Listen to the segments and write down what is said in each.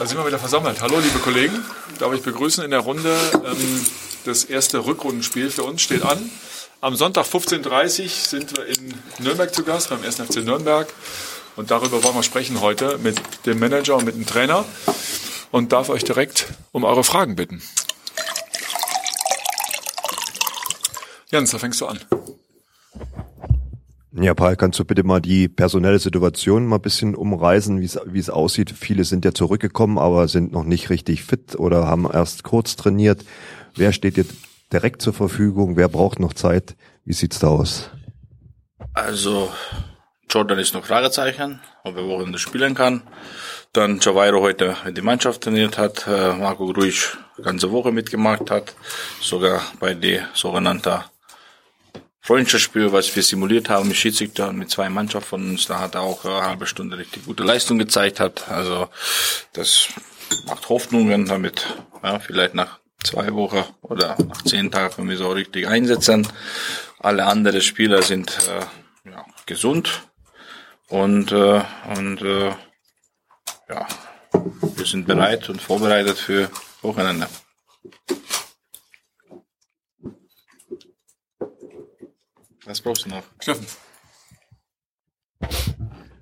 Da sind wir wieder versammelt. Hallo, liebe Kollegen. Darf ich begrüßen in der Runde. Ähm, das erste Rückrundenspiel für uns steht an. Am Sonntag 15.30 Uhr sind wir in Nürnberg zu Gast, beim 1. FC Nürnberg. Und darüber wollen wir sprechen heute mit dem Manager und mit dem Trainer. Und darf euch direkt um eure Fragen bitten. Jens, da fängst du an. Ja, Paul, kannst du bitte mal die personelle Situation mal ein bisschen umreißen, wie es aussieht? Viele sind ja zurückgekommen, aber sind noch nicht richtig fit oder haben erst kurz trainiert. Wer steht dir direkt zur Verfügung? Wer braucht noch Zeit? Wie sieht's da aus? Also, Jordan ist noch Fragezeichen, ob er Wochenende spielen kann. Dann Javairo heute die Mannschaft trainiert hat, äh, Marco Gruisch ganze Woche mitgemacht hat, sogar bei der sogenannten Freundschaftsspiel, was wir simuliert haben mit Schiedsrichter und mit zwei Mannschaften von uns, da hat er auch eine halbe Stunde richtig gute Leistung gezeigt hat. Also das macht Hoffnungen, damit ja, vielleicht nach zwei Wochen oder nach zehn Tagen können wir so richtig einsetzen. Alle anderen Spieler sind äh, ja, gesund und, äh, und äh, ja, wir sind bereit und vorbereitet für Wochenende. Was brauchst du noch? Steffen.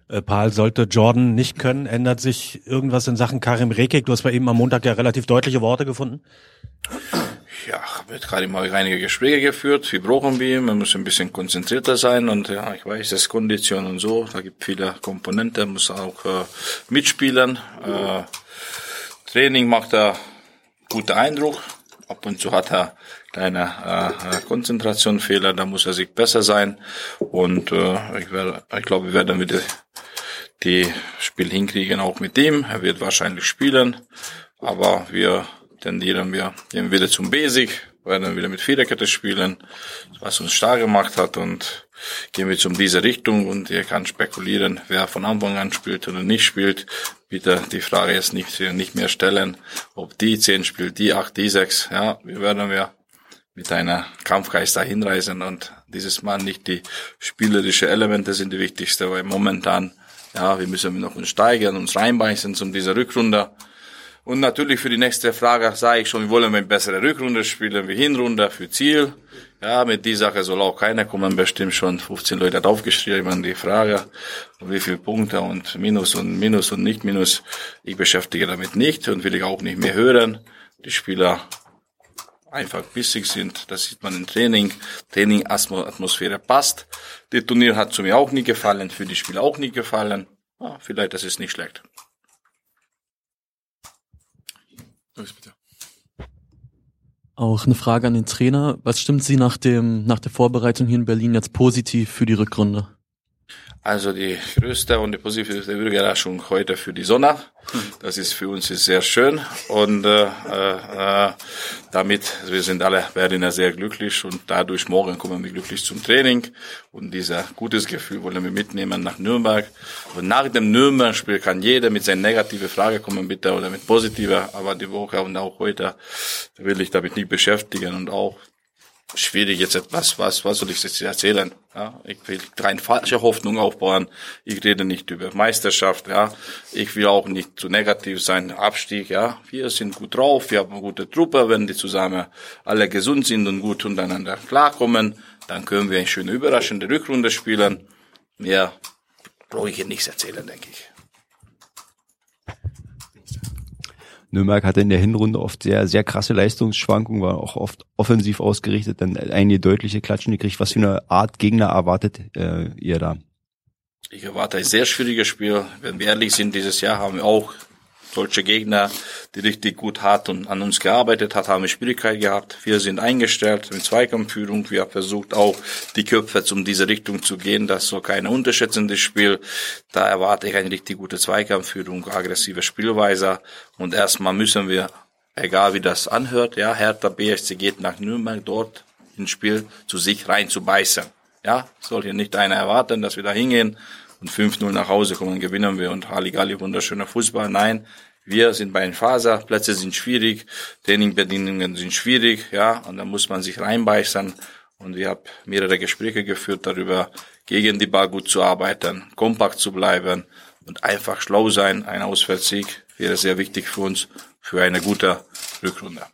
Äh, Paul, sollte Jordan nicht können, ändert sich irgendwas in Sachen Karim Rekik? Du hast bei ihm am Montag ja relativ deutliche Worte gefunden. Ja, wird gerade mal einige Gespräche geführt. Wir brauchen wir. Man muss ein bisschen konzentrierter sein und ja, ich weiß, das ist Kondition und so. Da gibt viele Komponenten, muss auch äh, mitspielen. Äh, Training macht er guter Eindruck. Ab und zu hat er kleine äh, äh, Konzentrationfehler, da muss er sich besser sein. Und äh, ich, werde, ich glaube, wir werden wieder die Spiel hinkriegen, auch mit dem. Er wird wahrscheinlich spielen, aber wir tendieren wir gehen wieder zum Basic, werden wieder mit Viererkette spielen, was uns stark gemacht hat und gehen wir zum diese Richtung und ihr kann spekulieren, wer von Anfang an spielt oder nicht spielt. Bitte die Frage jetzt nicht, nicht mehr stellen, ob die 10 spielt, die 8, die 6. Ja, wir werden wir mit einer Kampfgeist dahin reisen und dieses Mal nicht die spielerische Elemente sind die wichtigste, weil momentan, ja, wir müssen noch uns steigern, uns reinbeißen zum dieser Rückrunde. Und natürlich für die nächste Frage sage ich schon, wir wollen eine bessere Rückrunde spielen wie Hinrunde für Ziel. Ja, mit dieser Sache soll auch keiner kommen, bestimmt schon 15 Leute hat aufgeschrieben, die Frage, wie viele Punkte und Minus und Minus und nicht Minus. Ich beschäftige damit nicht und will ich auch nicht mehr hören. Die Spieler einfach bissig sind. Das sieht man im Training. Training Atmosphäre passt. Das Turnier hat zu mir auch nie gefallen, für die Spieler auch nie gefallen. Ja, vielleicht das ist nicht schlecht. Auch eine Frage an den Trainer. Was stimmt Sie nach dem, nach der Vorbereitung hier in Berlin jetzt positiv für die Rückrunde? Also die größte und die positivste Überraschung heute für die Sonne. Das ist für uns sehr schön und äh, äh, damit wir sind alle Berliner sehr glücklich und dadurch morgen kommen wir glücklich zum Training und dieser gutes Gefühl wollen wir mitnehmen nach Nürnberg. Und nach dem Nürnberg-Spiel kann jeder mit seiner negative Frage kommen bitte oder mit positiver, aber die Woche und auch heute will ich damit nicht beschäftigen und auch schwierig jetzt etwas, was, was soll ich jetzt erzählen? Ja, ich will keine falsche Hoffnung aufbauen. Ich rede nicht über Meisterschaft, ja. Ich will auch nicht zu negativ sein. Abstieg, ja. Wir sind gut drauf, wir haben eine gute Truppe. Wenn die zusammen alle gesund sind und gut untereinander klarkommen, dann können wir eine schöne überraschende Rückrunde spielen. Mehr brauche ich hier nichts erzählen, denke ich. Nürnberg hatte in der Hinrunde oft sehr, sehr krasse Leistungsschwankungen, war auch oft offensiv ausgerichtet, dann einige deutliche Klatschen gekriegt. Was für eine Art Gegner erwartet äh, ihr da? Ich erwarte ein sehr schwieriges Spiel. Wenn wir ehrlich sind, dieses Jahr haben wir auch solche Gegner, die richtig gut hart und an uns gearbeitet hat, haben wir Schwierigkeiten gehabt. Wir sind eingestellt mit Zweikampfführung. Wir haben versucht auch die Köpfe um diese Richtung zu gehen. Das ist so kein unterschätzendes Spiel. Da erwarte ich eine richtig gute Zweikampfführung, aggressive Spielweise. Und erstmal müssen wir, egal wie das anhört, ja, Hertha BSC geht nach Nürnberg dort ins Spiel zu sich reinzubeißen. Ja, soll hier nicht einer erwarten, dass wir da hingehen und 5-0 nach Hause kommen, gewinnen wir und Halligalli wunderschöner Fußball. Nein, wir sind bei den Faser, Plätze sind schwierig, Trainingbedingungen sind schwierig, ja, und da muss man sich reinbeißen. Und ich habe mehrere Gespräche geführt darüber, gegen die Ball gut zu arbeiten, kompakt zu bleiben und einfach schlau sein. Ein Auswärtssieg wäre sehr wichtig für uns für eine gute Rückrunde.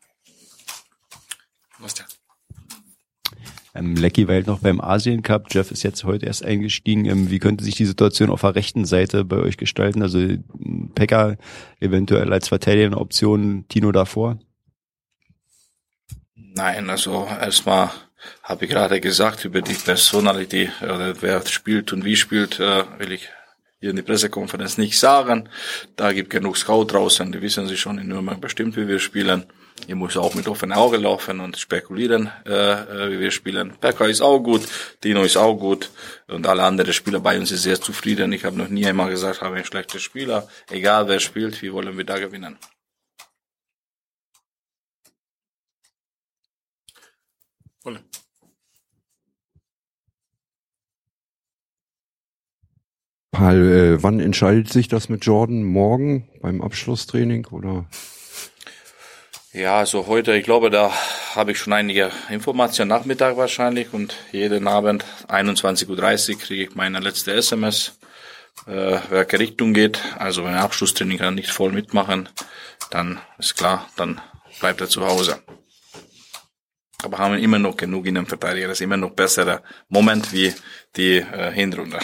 Denn? Ähm, Lecky weilt noch beim Asien Cup. Jeff ist jetzt heute erst eingestiegen. Ähm, wie könnte sich die Situation auf der rechten Seite bei euch gestalten? Also Pekka eventuell als verteidigende Option, Tino davor? Nein, also erstmal habe ich gerade gesagt über die Personalität oder wer spielt und wie spielt, äh, will ich hier in die Pressekonferenz nicht sagen. Da gibt genug Scout draußen, die wissen sich schon in Nürnberg bestimmt, wie wir spielen. Ihr muss auch mit offenen Augen laufen und spekulieren, äh, äh wie wir spielen. Pekka ist auch gut, Dino ist auch gut und alle anderen Spieler bei uns sind sehr zufrieden. Ich habe noch nie einmal gesagt, habe ein schlechter Spieler. Egal wer spielt, wie wollen wir da gewinnen. Wolle. Paul, äh, wann entscheidet sich das mit Jordan? Morgen beim Abschlusstraining oder? Ja, also heute, ich glaube, da habe ich schon einige Informationen Nachmittag wahrscheinlich und jeden Abend 21.30 Uhr kriege ich meine letzte SMS, äh, welche Richtung geht. Also wenn Abschlusstraining kann nicht voll mitmachen, dann ist klar, dann bleibt er zu Hause. Aber haben immer noch genug Innenverteidiger, das ist immer noch besserer Moment wie die äh, Hinrunde.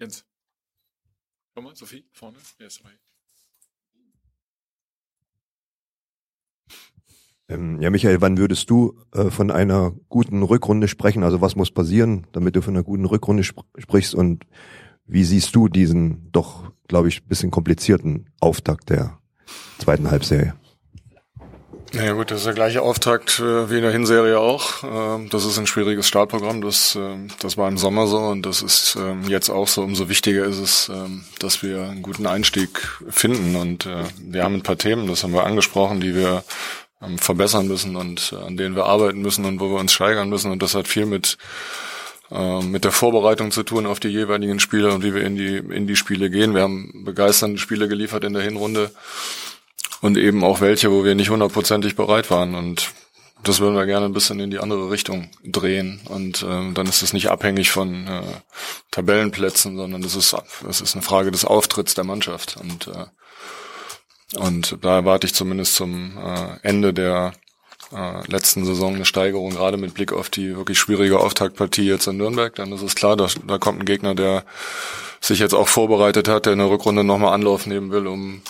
Jens. Komm mal, Sophie, vorne. Erste Reihe. Ähm, ja, Michael, wann würdest du äh, von einer guten Rückrunde sprechen? Also was muss passieren, damit du von einer guten Rückrunde sp sprichst? Und wie siehst du diesen doch, glaube ich, bisschen komplizierten Auftakt der zweiten Halbserie? Naja gut, das ist der gleiche Auftakt äh, wie in der Hinserie auch. Ähm, das ist ein schwieriges Startprogramm. Das, äh, das war im Sommer so und das ist ähm, jetzt auch so. Umso wichtiger ist es, ähm, dass wir einen guten Einstieg finden. Und äh, wir haben ein paar Themen, das haben wir angesprochen, die wir ähm, verbessern müssen und äh, an denen wir arbeiten müssen und wo wir uns steigern müssen. Und das hat viel mit mit der Vorbereitung zu tun auf die jeweiligen Spiele und wie wir in die in die Spiele gehen. Wir haben begeisternde Spiele geliefert in der Hinrunde und eben auch welche, wo wir nicht hundertprozentig bereit waren. Und das würden wir gerne ein bisschen in die andere Richtung drehen. Und äh, dann ist es nicht abhängig von äh, Tabellenplätzen, sondern das ist, das ist eine Frage des Auftritts der Mannschaft. Und, äh, und da erwarte ich zumindest zum äh, Ende der äh, letzten Saison eine Steigerung, gerade mit Blick auf die wirklich schwierige Auftaktpartie jetzt in Nürnberg. Dann ist es klar, da, da kommt ein Gegner, der sich jetzt auch vorbereitet hat, der in der Rückrunde nochmal Anlauf nehmen will, um ähm,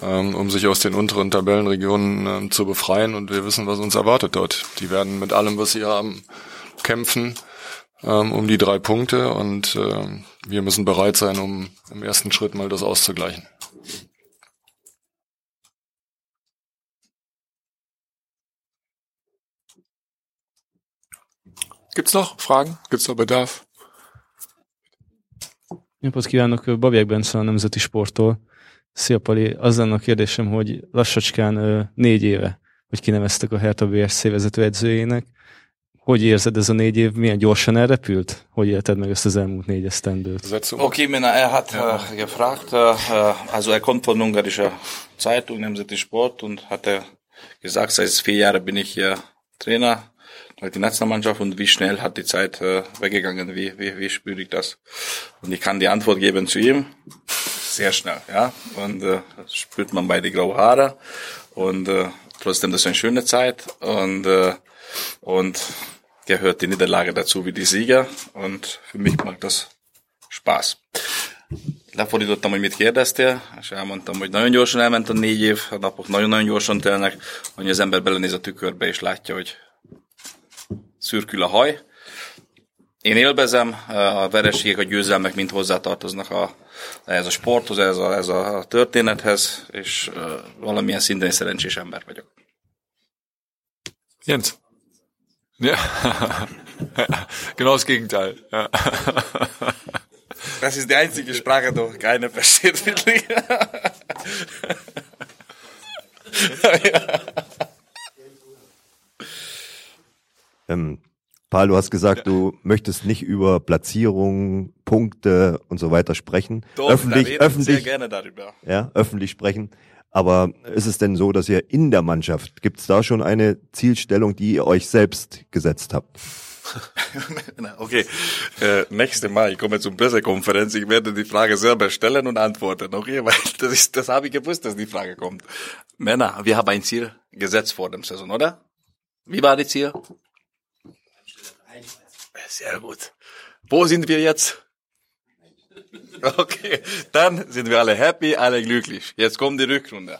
um sich aus den unteren Tabellenregionen ähm, zu befreien. Und wir wissen, was uns erwartet dort. Die werden mit allem, was sie haben, kämpfen ähm, um die drei Punkte. Und wir müssen bereit sein, um im ersten Schritt mal das auszugleichen. Gibt's noch Fragen? Gibt's noch Bedarf? Napot kívánok, Babják Bence a Nemzeti Sporttól. Szia Pali, az lenne a kérdésem, hogy lassacskán négy éve, hogy kineveztek a Hertha BSC vezetőedzőjének. Hogy érzed ez a négy év, milyen gyorsan elrepült? Hogy élted meg ezt az elmúlt négy esztendőt? Okay, Männer, er hat äh, gefragt, äh, also er kommt von ungarischer Zeitung, Nemzeti Sport, und hat er gesagt, seit vier Jahren bin ich hier Trainer, halt die Nationalmannschaft und wie schnell hat die Zeit äh, weggegangen, wie, wie, wie spüre ich das? Und ich kann die Antwort geben zu ihm sehr schnell, ja. Und äh, spürt man bei die grauen Haare. Und äh, trotzdem, das ist eine schöne Zeit. Und, äh, und gehört die Niederlage dazu wie die Sieger. Und für mich macht das Spaß. Lefordítottam, hogy mit kérdeztél, és elmondtam, hogy nagyon gyorsan elment a négy év, a napok nagyon-nagyon gyorsan telnek, hogy az ember belenéz a tükörbe, és látja, hogy szürkül a haj. Én élvezem, a vereségek, a győzelmek mind hozzátartoznak a, ez a sporthoz, ez a, ez a történethez, és uh, valamilyen szinten szerencsés ember vagyok. Jens. Ja. genau das Gegenteil. Ja. Das ist die einzige Sprache, die keiner versteht, wirklich. ähm, Paul, du hast gesagt, du möchtest nicht über Platzierungen, Punkte und so weiter sprechen. Doch, öffentlich, öffentlich, sehr gerne darüber. Ja, öffentlich sprechen. Aber ist es denn so, dass ihr in der Mannschaft, gibt es da schon eine Zielstellung, die ihr euch selbst gesetzt habt? okay, äh, nächste Mal, ich komme zur Pressekonferenz, ich werde die Frage selber stellen und antworten, okay, weil das, ist, das habe ich gewusst, dass die Frage kommt. Männer, wir haben ein Ziel gesetzt vor dem Saison, oder? Wie war das Ziel? Sehr gut. Wo sind wir jetzt? Okay, dann sind wir alle happy, alle glücklich. Jetzt kommt die Rückrunde.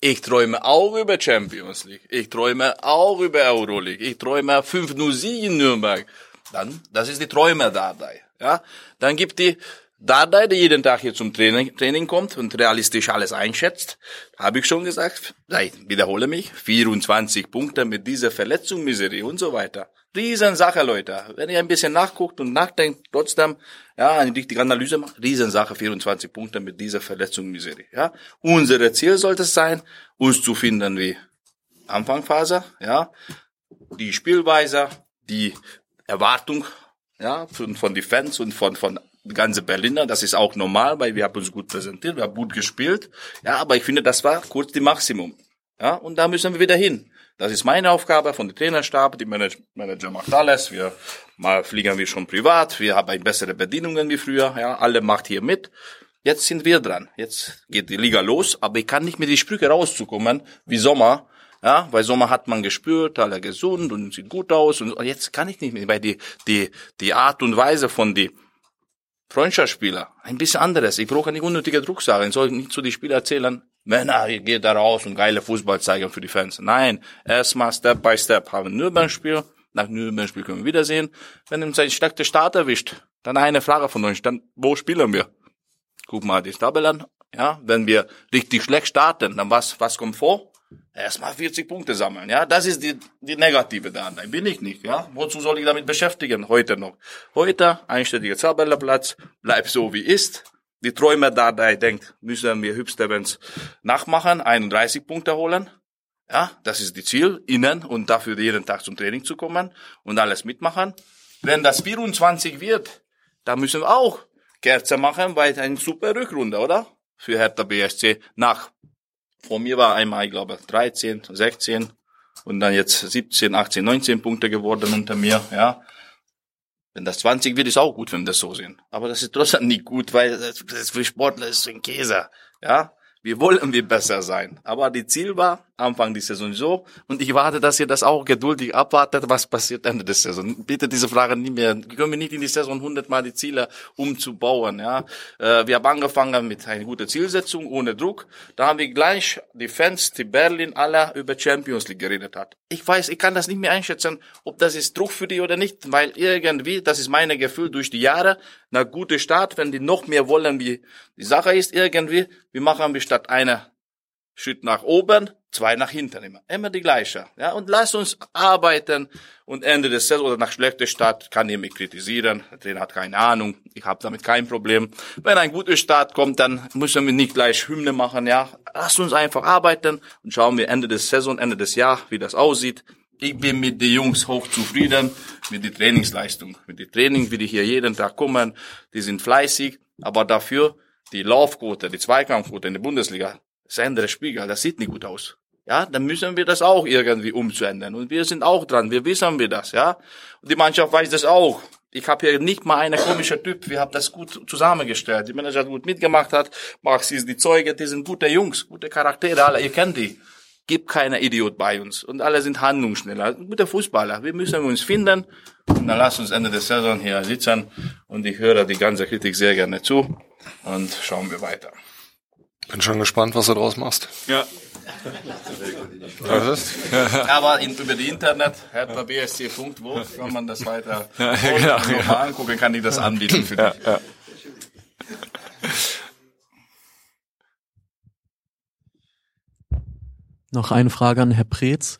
Ich träume auch über Champions League. Ich träume auch über Euroleague. Ich träume 5-0 Sieg in Nürnberg. Dann, das ist die Träume Dardai. Ja, dann gibt die Dardai, der jeden Tag hier zum Training, Training kommt und realistisch alles einschätzt. Habe ich schon gesagt. Ich wiederhole mich. 24 Punkte mit dieser Verletzung, Miserie und so weiter. Riesensache, Leute. Wenn ihr ein bisschen nachguckt und nachdenkt, trotzdem, ja, eine richtige Analyse macht, Riesensache, 24 Punkte mit dieser Verletzung, Miserie, ja. Unser Ziel sollte es sein, uns zu finden wie Anfangphase, ja. Die Spielweise, die Erwartung, ja, von, von die Fans und von, von ganze Berliner, das ist auch normal, weil wir haben uns gut präsentiert, wir haben gut gespielt, ja, aber ich finde, das war kurz die Maximum, ja, und da müssen wir wieder hin. Das ist meine Aufgabe von der Trainerstab. Die Manager, Manager macht alles. Wir mal fliegen wir schon privat. Wir haben bessere Bedienungen wie früher. Ja, alle macht hier mit. Jetzt sind wir dran. Jetzt geht die Liga los. Aber ich kann nicht mit die Sprüche rauszukommen wie Sommer. Ja, weil Sommer hat man gespürt, alle gesund und sieht gut aus. Und jetzt kann ich nicht mehr, weil die, die, die Art und Weise von die Freundschaftsspieler ein bisschen anderes. Ich brauche nicht unnötige Drucksachen. Ich soll nicht zu den Spielern erzählen, Männer, ihr geht da raus und geile Fußball zeigen für die Fans. Nein, erstmal Step by Step haben Nürnberg-Spiel. Nach Nürnberg-Spiel können wir wiedersehen. Wenn ihm sein starker Start erwischt, dann eine Frage von euch, dann wo spielen wir? Guck mal die Tabelle an. Ja, wenn wir richtig schlecht starten, dann was, was kommt vor? Erstmal 40 Punkte sammeln, ja. Das ist die, die negative da. Nein, bin ich nicht, ja. Wozu soll ich damit beschäftigen? Heute noch. Heute, einstelliger Tabellenplatz, bleib so wie ist die Träume da, da denkt, müssen wir Hübsterwens nachmachen, 31 Punkte holen. Ja, das ist die Ziel, innen und dafür jeden Tag zum Training zu kommen und alles mitmachen. Wenn das 24 wird, dann müssen wir auch Kerze machen, weil eine super Rückrunde, oder? Für Hertha BSC nach. Vor mir war einmal, ich glaube, 13, 16 und dann jetzt 17, 18, 19 Punkte geworden unter mir, ja. Wenn das 20 wird, ist auch gut, wenn wir das so sehen. Aber das ist trotzdem nicht gut, weil das, für Sportler ist ein Käse. Ja, wir wollen wir besser sein. Aber die Ziel war Anfang der Saison so. Und ich warte, dass ihr das auch geduldig abwartet, was passiert Ende der Saison. Bitte diese Frage nicht mehr. Können wir nicht in die Saison hundertmal die Ziele umzubauen, ja. Äh, wir haben angefangen mit einer guten Zielsetzung, ohne Druck. Da haben wir gleich die Fans, die Berlin, alle über Champions League geredet hat. Ich weiß, ich kann das nicht mehr einschätzen, ob das ist Druck für die oder nicht, weil irgendwie, das ist mein Gefühl durch die Jahre, na gute Start, wenn die noch mehr wollen, wie die Sache ist irgendwie, wir machen wir statt einer Schritt nach oben, zwei nach hinten immer. Immer die gleiche. Ja, und lass uns arbeiten und Ende des Saison oder nach schlechter Start kann ihr mich kritisieren. Der Trainer hat keine Ahnung. Ich habe damit kein Problem. Wenn ein guter Start kommt, dann müssen wir nicht gleich Hymne machen. Ja, lass uns einfach arbeiten und schauen wir Ende des Saison, Ende des Jahres, wie das aussieht. Ich bin mit den Jungs hoch zufrieden mit der Trainingsleistung, mit den Training, wie die hier jeden Tag kommen. Die sind fleißig, aber dafür die Laufquote, die Zweikampfquote in der Bundesliga, das andere Spiegel, das sieht nicht gut aus. Ja, dann müssen wir das auch irgendwie umzuändern. Und wir sind auch dran, wir wissen wir das, ja. Und die Mannschaft weiß das auch. Ich habe hier nicht mal einen komischen Typ, wir haben das gut zusammengestellt. Die Manager gut mitgemacht hat, Max ist die Zeuge, die sind gute Jungs, gute Charaktere, alle, ihr kennt die. Gibt keiner Idiot bei uns. Und alle sind handlungsschneller. Gute Fußballer. Wir müssen uns finden. Und dann lass uns Ende der Saison hier sitzen. Und ich höre die ganze Kritik sehr gerne zu. Und schauen wir weiter. Bin schon gespannt, was du draus machst. Ja. Was ist? Aber in, über die Internet, Hertha BSC kann man das weiter Ja, genau, ja. angucken, kann ich das anbieten für dich. Ja, ja. Noch eine Frage an Herr Preetz.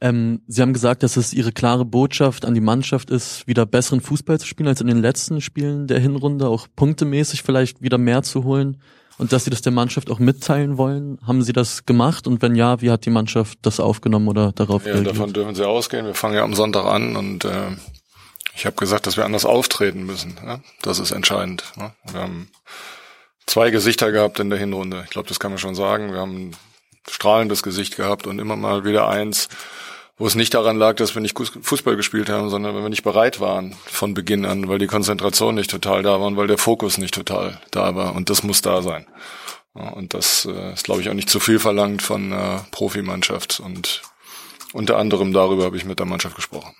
Ähm, Sie haben gesagt, dass es Ihre klare Botschaft an die Mannschaft ist, wieder besseren Fußball zu spielen als in den letzten Spielen der Hinrunde, auch punktemäßig vielleicht wieder mehr zu holen und dass Sie das der Mannschaft auch mitteilen wollen. Haben Sie das gemacht und wenn ja, wie hat die Mannschaft das aufgenommen oder darauf Ja, reagiert? davon dürfen sie ausgehen. Wir fangen ja am Sonntag an und äh, ich habe gesagt, dass wir anders auftreten müssen. Ja? Das ist entscheidend. Ne? Wir haben zwei Gesichter gehabt in der Hinrunde. Ich glaube, das kann man schon sagen. Wir haben ein strahlendes Gesicht gehabt und immer mal wieder eins, wo es nicht daran lag, dass wir nicht Fußball gespielt haben, sondern wenn wir nicht bereit waren von Beginn an, weil die Konzentration nicht total da war und weil der Fokus nicht total da war. Und das muss da sein. Und das äh, ist, glaube ich, auch nicht zu viel verlangt von einer Profimannschaft. Und unter anderem darüber habe ich mit der Mannschaft gesprochen.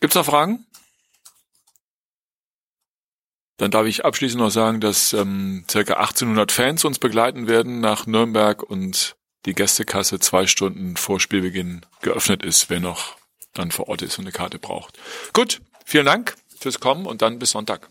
Gibt's noch Fragen? Dann darf ich abschließend noch sagen, dass ähm, circa 1800 Fans uns begleiten werden nach Nürnberg und die Gästekasse zwei Stunden vor Spielbeginn geöffnet ist, wer noch dann vor Ort ist und eine Karte braucht. Gut, vielen Dank fürs Kommen und dann bis Sonntag.